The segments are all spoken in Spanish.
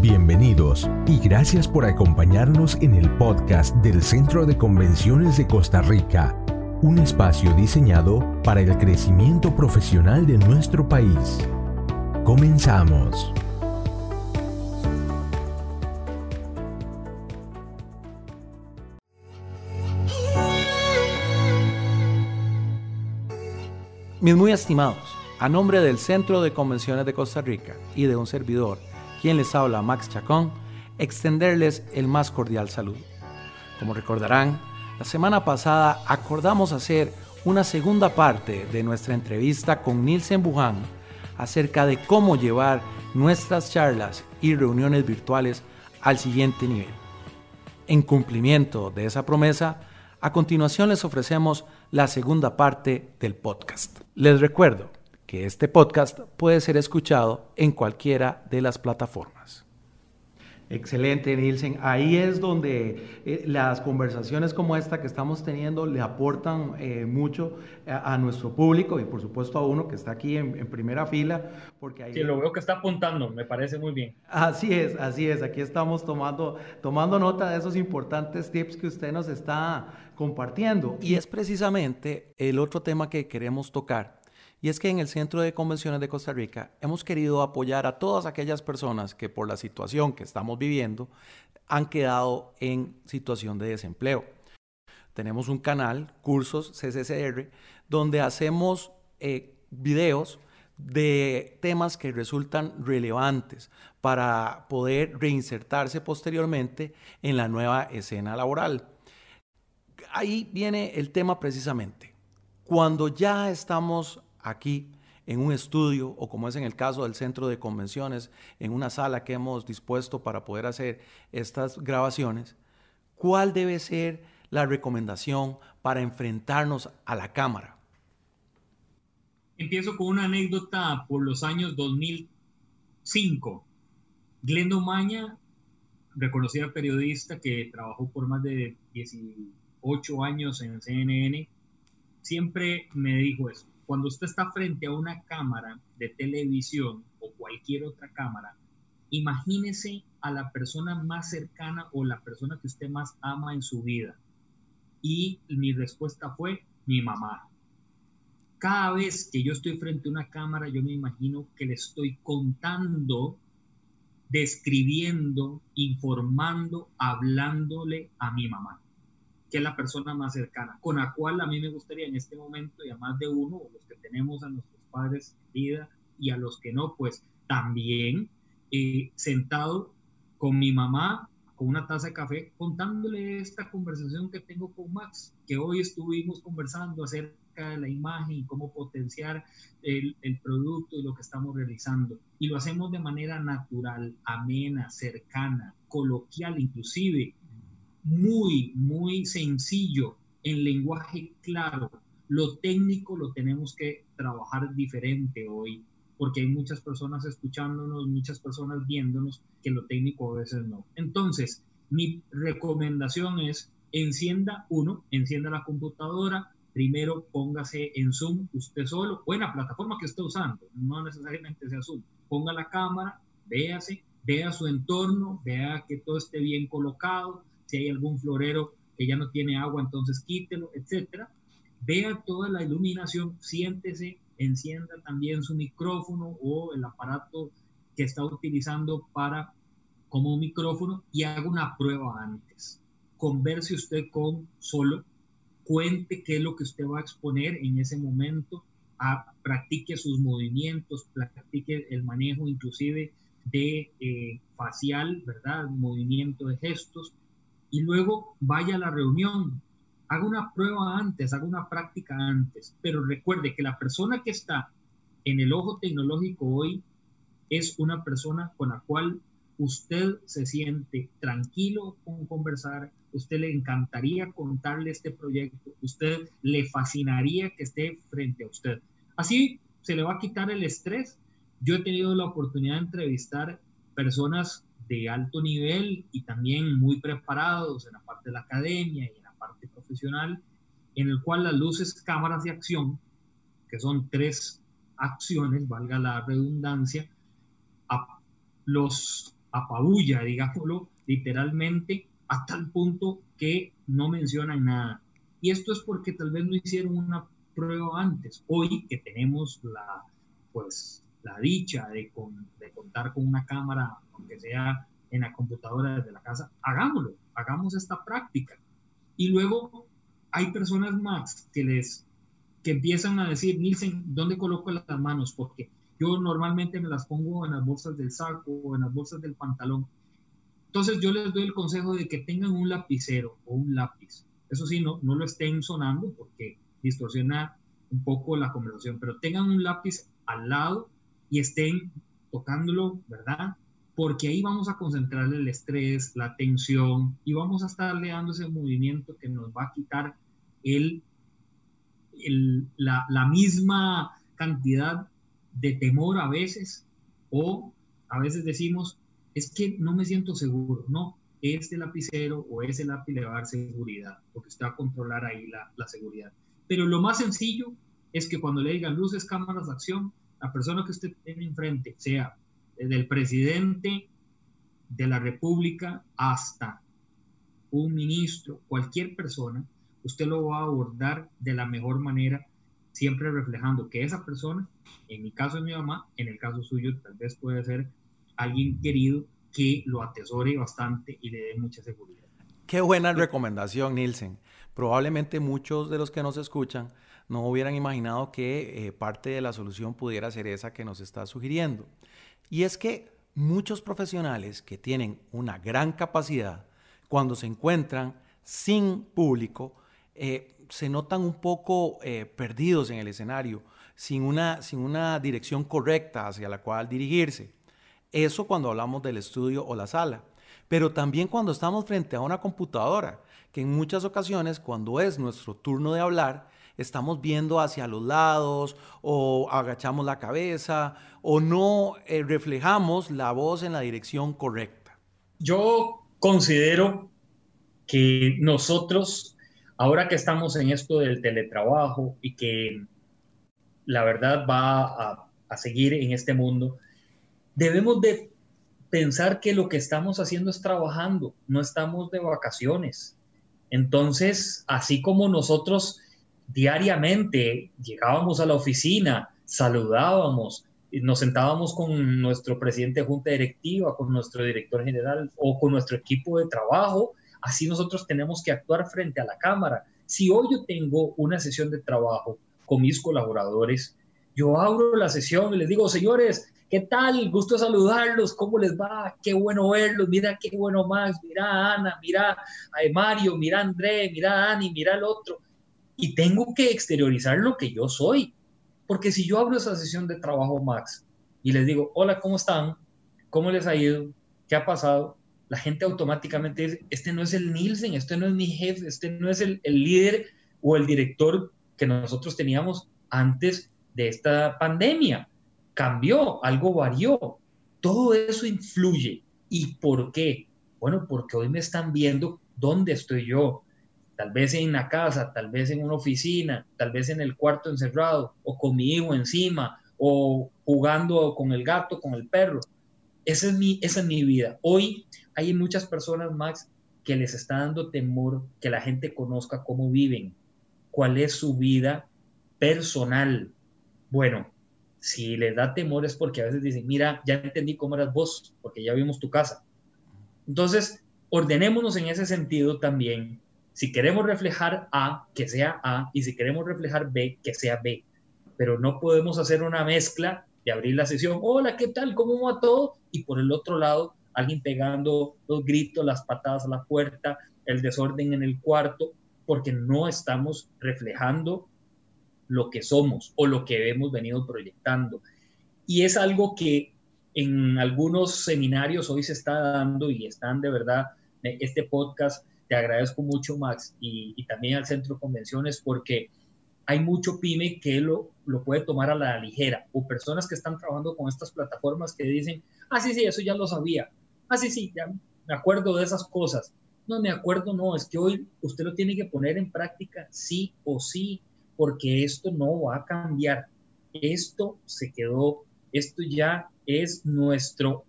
Bienvenidos y gracias por acompañarnos en el podcast del Centro de Convenciones de Costa Rica, un espacio diseñado para el crecimiento profesional de nuestro país. Comenzamos. Mis muy estimados, a nombre del Centro de Convenciones de Costa Rica y de un servidor, quien les habla Max Chacón, extenderles el más cordial saludo. Como recordarán, la semana pasada acordamos hacer una segunda parte de nuestra entrevista con Nielsen Buján acerca de cómo llevar nuestras charlas y reuniones virtuales al siguiente nivel. En cumplimiento de esa promesa, a continuación les ofrecemos la segunda parte del podcast. Les recuerdo que este podcast puede ser escuchado en cualquiera de las plataformas. Excelente, Nielsen. Ahí es donde eh, las conversaciones como esta que estamos teniendo le aportan eh, mucho a, nuestro público y por supuesto a uno que está aquí en, primera fila. Porque ahí... Sí, lo veo que está apuntando, me parece muy bien. Así es, así es. Aquí estamos tomando, tomando nota de esos importantes tips que usted nos está compartiendo. Y es precisamente el otro tema que queremos tocar y es que en el Centro de Convenciones de Costa Rica hemos querido apoyar a todas aquellas personas que por la situación que estamos viviendo han quedado en situación de desempleo. Tenemos un canal, Cursos CCCR, donde hacemos eh, videos de temas que resultan relevantes para poder reinsertarse posteriormente en la nueva escena laboral. Ahí viene el tema precisamente. Cuando ya estamos aquí en un estudio o como es en el caso del centro de convenciones, en una sala que hemos dispuesto para poder hacer estas grabaciones, ¿cuál debe ser la recomendación para enfrentarnos a la cámara? Empiezo con una anécdota por los años 2005. Glendo Maña, reconocida periodista que trabajó por más de 18 años en CNN, siempre me dijo eso cuando usted está frente a una cámara de televisión o cualquier otra cámara, imagínese a la persona más cercana o la persona que usted más ama en su vida. Y mi respuesta fue mi mamá. Cada vez que yo estoy frente a una cámara, yo me imagino que le estoy contando, describiendo, informando, hablándole a mi mamá que es la persona más cercana, con la cual a mí me gustaría en este momento, y a más de uno, los que tenemos a nuestros padres en vida y a los que no, pues también eh, sentado con mi mamá, con una taza de café, contándole esta conversación que tengo con Max, que hoy estuvimos conversando acerca de la imagen y cómo potenciar el, el producto y lo que estamos realizando. Y lo hacemos de manera natural, amena, cercana, coloquial, inclusive muy, muy sencillo, en lenguaje claro. Lo técnico lo tenemos que trabajar diferente hoy, porque hay muchas personas escuchándonos, muchas personas viéndonos, que lo técnico a veces no. Entonces, mi recomendación es, encienda uno, encienda la computadora, primero póngase en Zoom usted solo o en la plataforma que esté usando, no necesariamente sea Zoom. Ponga la cámara, véase, vea su entorno, vea que todo esté bien colocado, si hay algún florero que ya no tiene agua, entonces quítelo, etcétera. Vea toda la iluminación, siéntese, encienda también su micrófono o el aparato que está utilizando para como micrófono y haga una prueba antes. Converse usted con solo, cuente qué es lo que usted va a exponer en ese momento, a, practique sus movimientos, practique el manejo inclusive de eh, facial, ¿verdad? Movimiento de gestos y luego vaya a la reunión. Haga una prueba antes, haga una práctica antes, pero recuerde que la persona que está en el ojo tecnológico hoy es una persona con la cual usted se siente tranquilo con conversar, usted le encantaría contarle este proyecto, usted le fascinaría que esté frente a usted. Así se le va a quitar el estrés. Yo he tenido la oportunidad de entrevistar personas de alto nivel y también muy preparados en la parte de la academia y en la parte profesional, en el cual las luces, cámaras de acción, que son tres acciones, valga la redundancia, los apabulla, digámoslo literalmente, a tal punto que no mencionan nada. Y esto es porque tal vez no hicieron una prueba antes. Hoy que tenemos la, pues, la dicha de, contar con una cámara, aunque sea en la computadora desde la casa, hagámoslo, hagamos esta práctica. Y luego hay personas más que les que empiezan a decir, Nielsen, ¿dónde coloco las manos? Porque yo normalmente me las pongo en las bolsas del saco o en las bolsas del pantalón. Entonces yo les doy el consejo de que tengan un lapicero o un lápiz. Eso sí, no, no lo estén sonando porque distorsiona un poco la conversación, pero tengan un lápiz al lado y estén tocándolo, ¿verdad? Porque ahí vamos a concentrarle el estrés, la tensión y vamos a estarle dando ese movimiento que nos va a quitar el, la, misma cantidad de temor a veces o a veces decimos, es que no me siento seguro. No, este lapicero o ese lápiz le va a dar seguridad, porque usted va a controlar ahí la, la seguridad. Pero lo más sencillo es que cuando le digan luces, cámaras acción, la persona que usted tiene enfrente, sea del presidente de la República hasta un ministro, cualquier persona, usted lo va a abordar de la mejor manera, siempre reflejando que esa persona, en mi caso es mi mamá, en el caso suyo tal vez puede ser alguien querido que lo atesore bastante y le dé mucha seguridad. Qué buena recomendación, Nielsen. Probablemente muchos de los que nos escuchan no hubieran imaginado que eh, parte de la solución pudiera ser esa que nos está sugiriendo. Y es que muchos profesionales que tienen una gran capacidad, cuando se encuentran sin público, eh, se notan un poco eh, perdidos en el escenario, sin una, sin una dirección correcta hacia la cual dirigirse. Eso cuando hablamos del estudio o la sala. Pero también cuando estamos frente a una computadora, que en muchas ocasiones cuando es nuestro turno de hablar, estamos viendo hacia los lados o agachamos la cabeza o no eh, reflejamos la voz en la dirección correcta. Yo considero que nosotros, ahora que estamos en esto del teletrabajo y que la verdad va a, a seguir en este mundo, debemos de pensar que lo que estamos haciendo es trabajando, no estamos de vacaciones. Entonces, así como nosotros diariamente llegábamos a la oficina, saludábamos, nos sentábamos con nuestro presidente de junta directiva, con nuestro director general o con nuestro equipo de trabajo, así nosotros tenemos que actuar frente a la cámara. Si hoy yo tengo una sesión de trabajo con mis colaboradores, yo abro la sesión y les digo, señores, ¿Qué tal? Gusto saludarlos. ¿Cómo les va? Qué bueno verlos. Mira qué bueno Max. Mira Ana. Mira a Mario. Mira André. Mira a. Mira al otro. Y tengo que exteriorizar lo que yo soy. Porque si yo abro esa sesión de trabajo, Max, y les digo, hola, ¿cómo están? ¿Cómo les ha ido? ¿Qué ha pasado? La gente automáticamente dice, este no es el Nielsen, este no es mi jefe, este no es el, el líder o el director que nosotros teníamos antes de esta pandemia cambió, algo varió. Todo eso influye. ¿Y por qué? Bueno, porque hoy me están viendo dónde estoy yo. Tal vez en la casa, tal vez en una oficina, tal vez en el cuarto encerrado, o con mi hijo encima, o jugando con el gato, con el perro. Esa es mi, esa es mi vida. Hoy hay muchas personas, Max, que les está dando temor que la gente conozca cómo viven, cuál es su vida personal. Bueno, si les da temor es porque a veces dicen, mira, ya entendí cómo eras vos, porque ya vimos tu casa. Entonces, ordenémonos en ese sentido también. Si queremos reflejar A, que sea A, y si queremos reflejar B, que sea B. Pero no podemos hacer una mezcla de abrir la sesión, hola, ¿qué tal? ¿Cómo va todo? Y por el otro lado, alguien pegando los gritos, las patadas a la puerta, el desorden en el cuarto, porque no estamos reflejando lo que somos o lo que hemos venido proyectando. Y es algo que en algunos seminarios hoy se está dando y están de verdad, este podcast, te agradezco mucho Max y, también al Centro de Convenciones porque hay mucho pyme que lo, lo puede tomar a la ligera o personas que están trabajando con estas plataformas que dicen, ah, sí, sí, eso ya lo sabía, ah, sí, sí, ya me acuerdo de esas cosas. No me acuerdo, no, es que hoy usted lo tiene que poner en práctica sí o sí porque esto no va a cambiar. Esto se quedó, esto ya es nuestro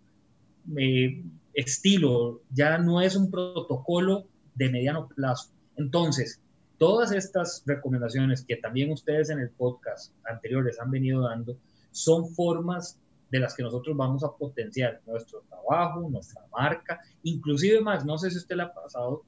eh, estilo, ya no es un protocolo de mediano plazo. Entonces, todas estas recomendaciones que también ustedes en el podcast anteriores han venido dando son formas de las que nosotros vamos a potenciar nuestro trabajo, nuestra marca, inclusive más, no sé si usted le ha pasado,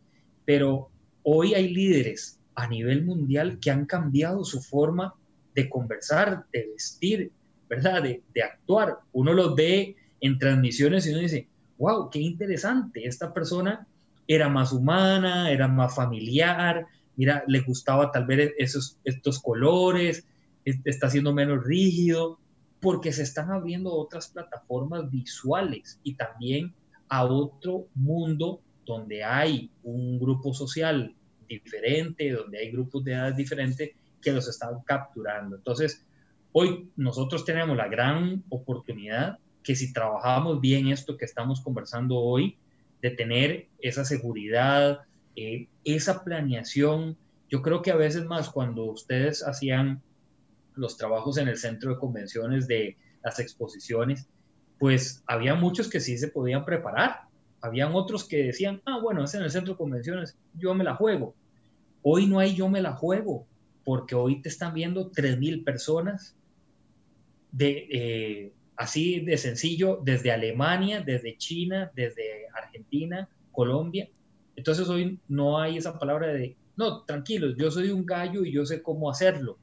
pero hoy hay líderes a nivel mundial que han cambiado su forma de conversar, de vestir, ¿verdad? De, actuar. Uno los ve en transmisiones y uno dice, wow, qué interesante, esta persona era más humana, era más familiar, mira, le gustaba tal vez esos, estos colores, está siendo menos rígido, porque se están abriendo otras plataformas visuales y también a otro mundo donde hay un grupo social diferente, donde hay grupos de edad diferentes que los están capturando. Entonces, hoy nosotros tenemos la gran oportunidad que si trabajamos bien esto que estamos conversando hoy, de tener esa seguridad, eh, esa planeación, yo creo que a veces más cuando ustedes hacían los trabajos en el centro de convenciones de las exposiciones, pues había muchos que sí se podían preparar. Habían otros que decían, ah, bueno, es en el centro de convenciones, yo me la juego. Hoy no hay yo me la juego, porque hoy te están viendo 3.000 personas de, eh, así de sencillo, desde Alemania, desde China, desde Argentina, Colombia. Entonces hoy no hay esa palabra de, no, tranquilos, yo soy un gallo y yo sé cómo hacerlo.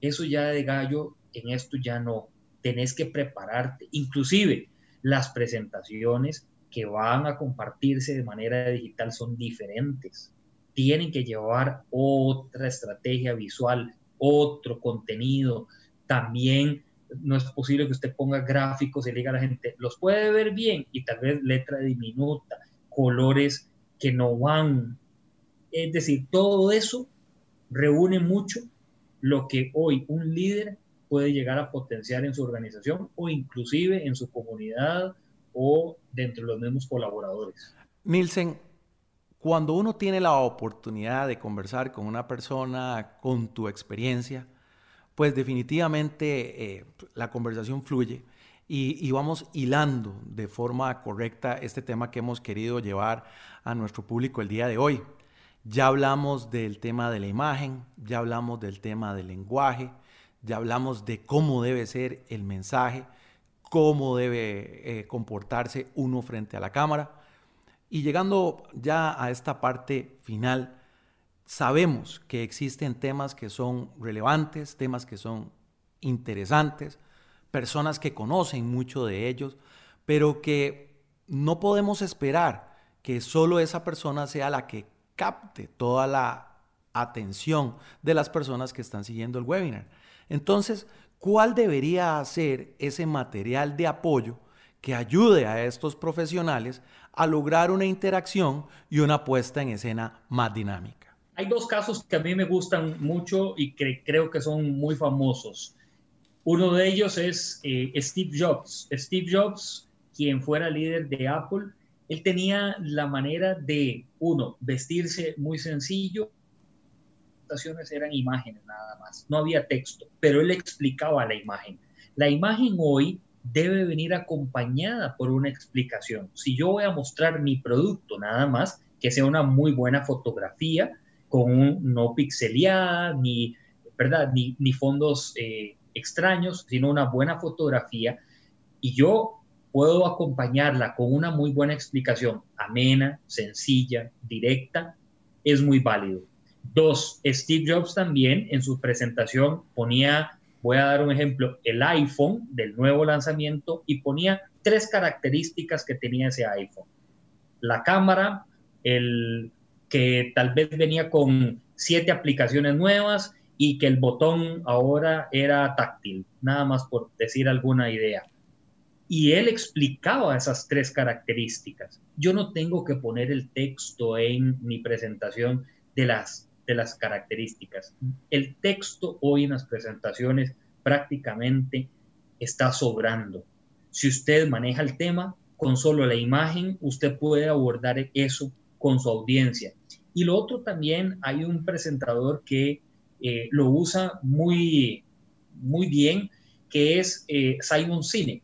Eso ya de gallo, en esto ya no. Tenés que prepararte. Inclusive las presentaciones que van a compartirse de manera digital son diferentes. Tienen que llevar otra estrategia visual, otro contenido. También no es posible que usted ponga gráficos y le diga a la gente, los puede ver bien y tal vez letra diminuta, colores que no van. Es decir, todo eso reúne mucho lo que hoy un líder puede llegar a potenciar en su organización o inclusive en su comunidad o de los mismos colaboradores. Nielsen, cuando uno tiene la oportunidad de conversar con una persona con tu experiencia, pues definitivamente eh, la conversación fluye y, vamos hilando de forma correcta este tema que hemos querido llevar a nuestro público el día de hoy. Ya hablamos del tema de la imagen, ya hablamos del tema del lenguaje, ya hablamos de cómo debe ser el mensaje, cómo debe eh, comportarse uno frente a la cámara. Y llegando ya a esta parte final, sabemos que existen temas que son relevantes, temas que son interesantes, personas que conocen mucho de ellos, pero que no podemos esperar que solo esa persona sea la que capte toda la atención de las personas que están siguiendo el webinar. Entonces, ¿cuál debería ser ese material de apoyo que ayude a estos profesionales a lograr una interacción y una puesta en escena más dinámica? Hay dos casos que a mí me gustan mucho y que creo que son muy famosos. Uno de ellos es eh, Steve Jobs. Steve Jobs, quien fuera líder de Apple, él tenía la manera de, uno, vestirse muy sencillo, Eran imágenes nada más, no había texto, pero él explicaba la imagen. La imagen hoy debe venir acompañada por una explicación. Si yo voy a mostrar mi producto nada más, que sea una muy buena fotografía, con no pixeleada, ni, ¿verdad? ni, ni fondos eh, extraños, sino una buena fotografía. Y yo puedo acompañarla con una muy buena explicación, amena, sencilla, directa, es muy válido. Dos, Steve Jobs también en su presentación ponía, voy a dar un ejemplo, el iPhone del nuevo lanzamiento y ponía tres características que tenía ese iPhone. La cámara, el que tal vez venía con siete aplicaciones nuevas y que el botón ahora era táctil, nada más por decir alguna idea. Y él explicaba esas tres características. Yo no tengo que poner el texto en mi presentación de las, de las características. El texto hoy en las presentaciones prácticamente está sobrando. Si usted maneja el tema, con solo la imagen, usted puede abordar eso con su audiencia. Y lo otro también, hay un presentador que eh, lo usa muy, muy bien, que es eh, Simon Sinek.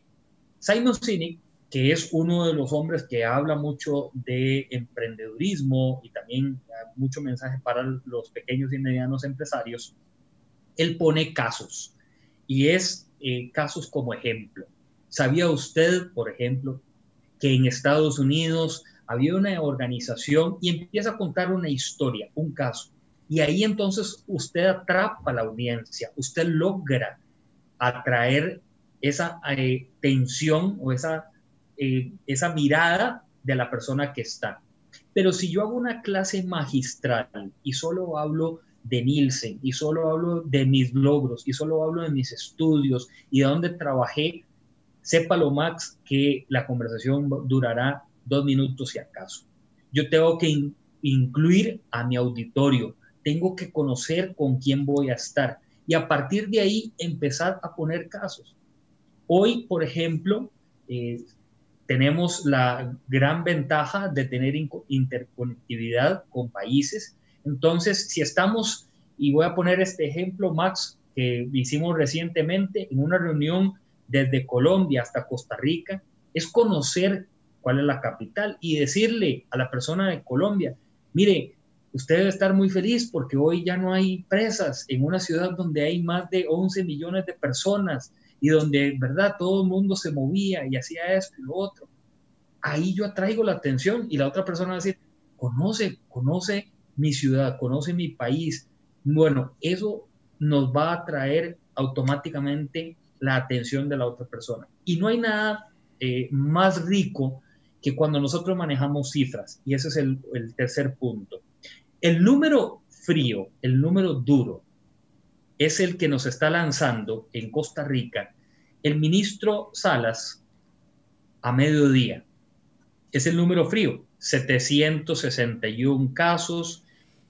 Simon Sinek que es uno de los hombres que habla mucho de emprendedurismo y también mucho mensaje para los pequeños y medianos empresarios, él pone casos y es eh, casos como ejemplo. ¿Sabía usted, por ejemplo, que en Estados Unidos había una organización y empieza a contar una historia, un caso? Y ahí entonces usted atrapa a la audiencia, usted logra atraer esa eh, tensión o esa, eh, esa mirada de la persona que está. Pero si yo hago una clase magistral y solo hablo de Nielsen y solo hablo de mis logros y solo hablo de mis estudios y de dónde trabajé, sépalo Max que la conversación durará dos minutos si acaso. Yo tengo que incluir a mi auditorio, tengo que conocer con quién voy a estar y a partir de ahí empezar a poner casos. Hoy, por ejemplo, eh, tenemos la gran ventaja de tener interconectividad con países. Entonces, si estamos, y voy a poner este ejemplo, Max, que hicimos recientemente en una reunión desde Colombia hasta Costa Rica, es conocer cuál es la capital y decirle a la persona de Colombia, mire, usted debe estar muy feliz porque hoy ya no hay presas en una ciudad donde hay más de 11 millones de personas y donde, ¿verdad? Todo el mundo se movía y hacía esto y lo otro. Ahí yo atraigo la atención y la otra persona va a decir, conoce, conoce mi ciudad, conoce mi país. Bueno, eso nos va a atraer automáticamente la atención de la otra persona. Y no hay nada eh, más rico que cuando nosotros manejamos cifras. Y ese es el tercer punto. El número frío, el número duro, es el que nos está lanzando en Costa Rica el ministro Salas a mediodía. Es el número frío, 761 casos,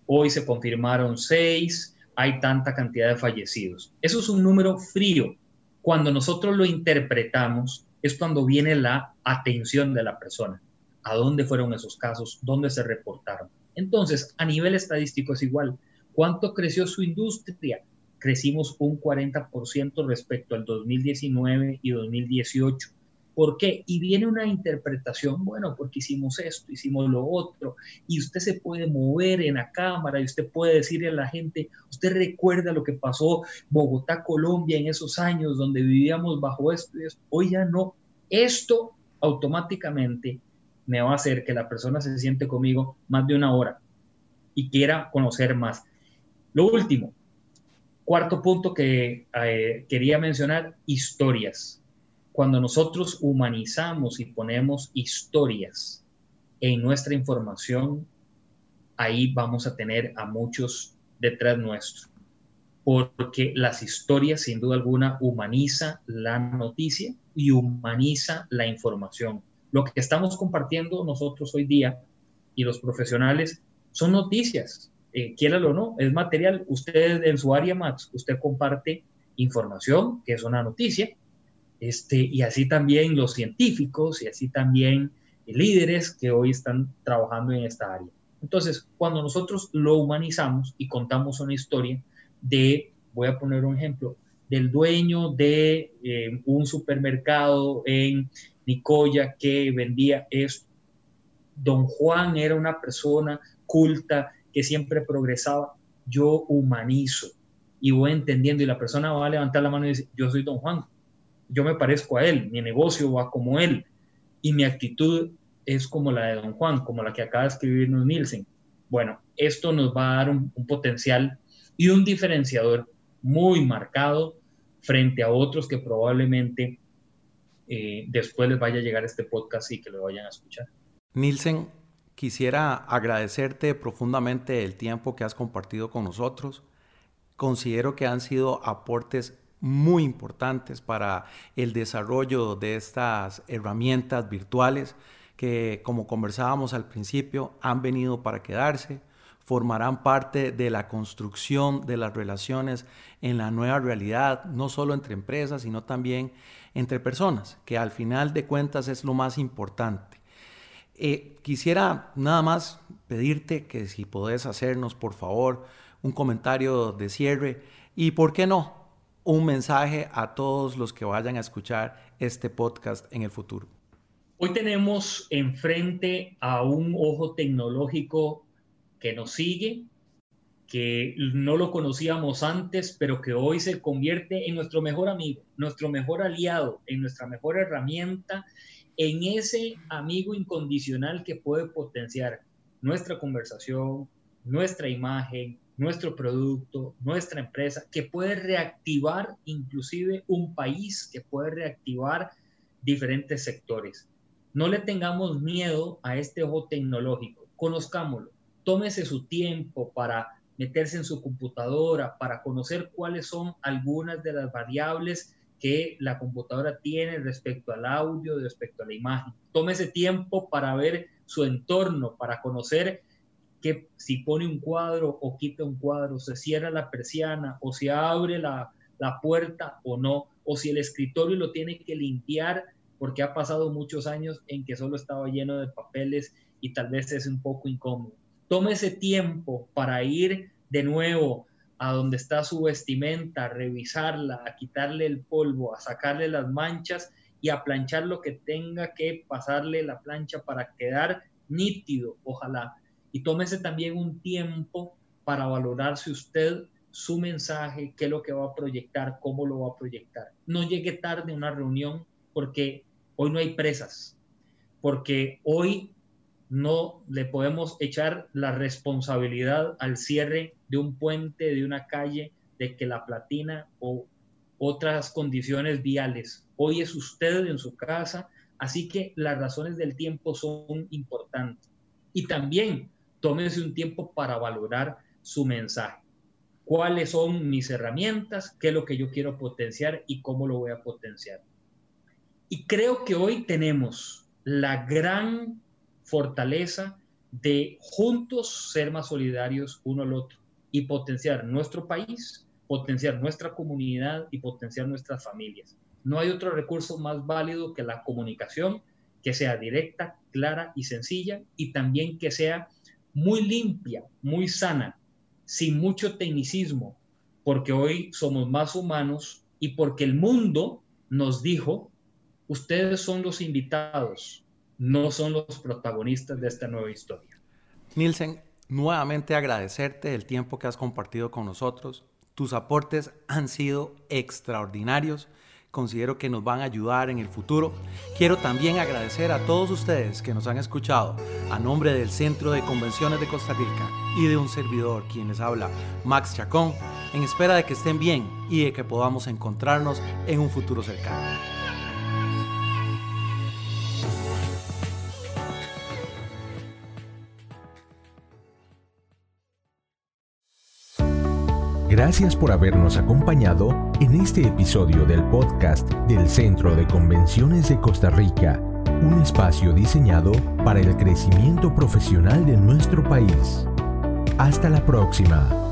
hoy se confirmaron 6, hay tanta cantidad de fallecidos. Eso es un número frío. Cuando nosotros lo interpretamos es cuando viene la atención de la persona. ¿A dónde fueron esos casos? ¿Dónde se reportaron? Entonces, a nivel estadístico es igual. ¿Cuánto creció su industria? Crecimos un 40% respecto al 2019 y 2018. ¿Por qué? Y viene una interpretación, bueno, porque hicimos esto, hicimos lo otro, y usted se puede mover en la cámara y usted puede decirle a la gente, usted recuerda lo que pasó Bogotá, Colombia en esos años donde vivíamos bajo esto y esto. Hoy ya no. Esto automáticamente me va a hacer que la persona se siente conmigo más de una hora y quiera conocer más. Lo último, cuarto punto que eh, quería mencionar, historias. Cuando nosotros humanizamos y ponemos historias en nuestra información, ahí vamos a tener a muchos detrás nuestro. Porque las historias, sin duda alguna, humaniza la noticia y humaniza la información. Lo que estamos compartiendo nosotros hoy día y los profesionales son noticias, eh, o no, es material. Usted en su área Max, usted comparte información, que es una noticia, este, y así también los científicos y así también líderes que hoy están trabajando en esta área. Entonces, cuando nosotros lo humanizamos y contamos una historia de, voy a poner un ejemplo, del dueño de eh, un supermercado en Nicoya que vendía esto. Don Juan era una persona culta que siempre progresaba. Yo humanizo y voy entendiendo y la persona va a levantar la mano y dice, yo soy Don Juan, yo me parezco a él, mi negocio va como él y mi actitud es como la de Don Juan, como la que acaba de escribirnos Nielsen. Bueno, esto nos va a dar un, potencial y un diferenciador muy marcado frente a otros que probablemente eh, después les vaya a llegar este podcast y que lo vayan a escuchar. Nielsen, quisiera agradecerte profundamente el tiempo que has compartido con nosotros. Considero que han sido aportes muy importantes para el desarrollo de estas herramientas virtuales que, como conversábamos al principio, han venido para quedarse formarán parte de la construcción de las relaciones en la nueva realidad, no solo entre empresas, sino también entre personas, que al final de cuentas es lo más importante. Eh, quisiera nada más pedirte que si podés hacernos, por favor, un comentario de cierre y, ¿por qué no?, un mensaje a todos los que vayan a escuchar este podcast en el futuro. Hoy tenemos enfrente a un ojo tecnológico que nos sigue, que no lo conocíamos antes, pero que hoy se convierte en nuestro mejor amigo, nuestro mejor aliado, en nuestra mejor herramienta, en ese amigo incondicional que puede potenciar nuestra conversación, nuestra imagen, nuestro producto, nuestra empresa, que puede reactivar inclusive un país, que puede reactivar diferentes sectores. No le tengamos miedo a este ojo tecnológico, conozcámoslo, tómese su tiempo para meterse en su computadora para conocer cuáles son algunas de las variables que la computadora tiene respecto al audio, respecto a la imagen. Tome ese tiempo para ver su entorno, para conocer que si pone un cuadro o quita un cuadro, se cierra la persiana o se abre la, la puerta o no, o si el escritorio lo tiene que limpiar porque ha pasado muchos años en que solo estaba lleno de papeles y tal vez es un poco incómodo tome ese tiempo para ir de nuevo a donde está su vestimenta, a revisarla, a quitarle el polvo, a sacarle las manchas y a planchar lo que tenga que pasarle la plancha para quedar nítido, ojalá. Y tómese también un tiempo para valorarse usted su mensaje, qué es lo que va a proyectar, cómo lo va a proyectar. No llegue tarde a una reunión porque hoy no hay presas, porque hoy no le podemos echar la responsabilidad al cierre de un puente, de una calle, de que la platina o otras condiciones viales. Hoy es usted en su casa, así que las razones del tiempo son importantes. Y también tómese un tiempo para valorar su mensaje. ¿Cuáles son mis herramientas? ¿Qué es lo que yo quiero potenciar y cómo lo voy a potenciar? Y creo que hoy tenemos la gran fortaleza de juntos ser más solidarios uno al otro y potenciar nuestro país, potenciar nuestra comunidad y potenciar nuestras familias. No hay otro recurso más válido que la comunicación, que sea directa, clara y sencilla y también que sea muy limpia, muy sana, sin mucho tecnicismo, porque hoy somos más humanos y porque el mundo nos dijo, ustedes son los invitados, no son los protagonistas de esta nueva historia. Nielsen, nuevamente agradecerte el tiempo que has compartido con nosotros. Tus aportes han sido extraordinarios. Considero que nos van a ayudar en el futuro. Quiero también agradecer a todos ustedes que nos han escuchado a nombre del Centro de Convenciones de Costa Rica y de un servidor quien les habla, Max Chacón, en espera de que estén bien y de que podamos encontrarnos en un futuro cercano. Gracias por habernos acompañado en este episodio del podcast del Centro de Convenciones de Costa Rica, un espacio diseñado para el crecimiento profesional de nuestro país. Hasta la próxima.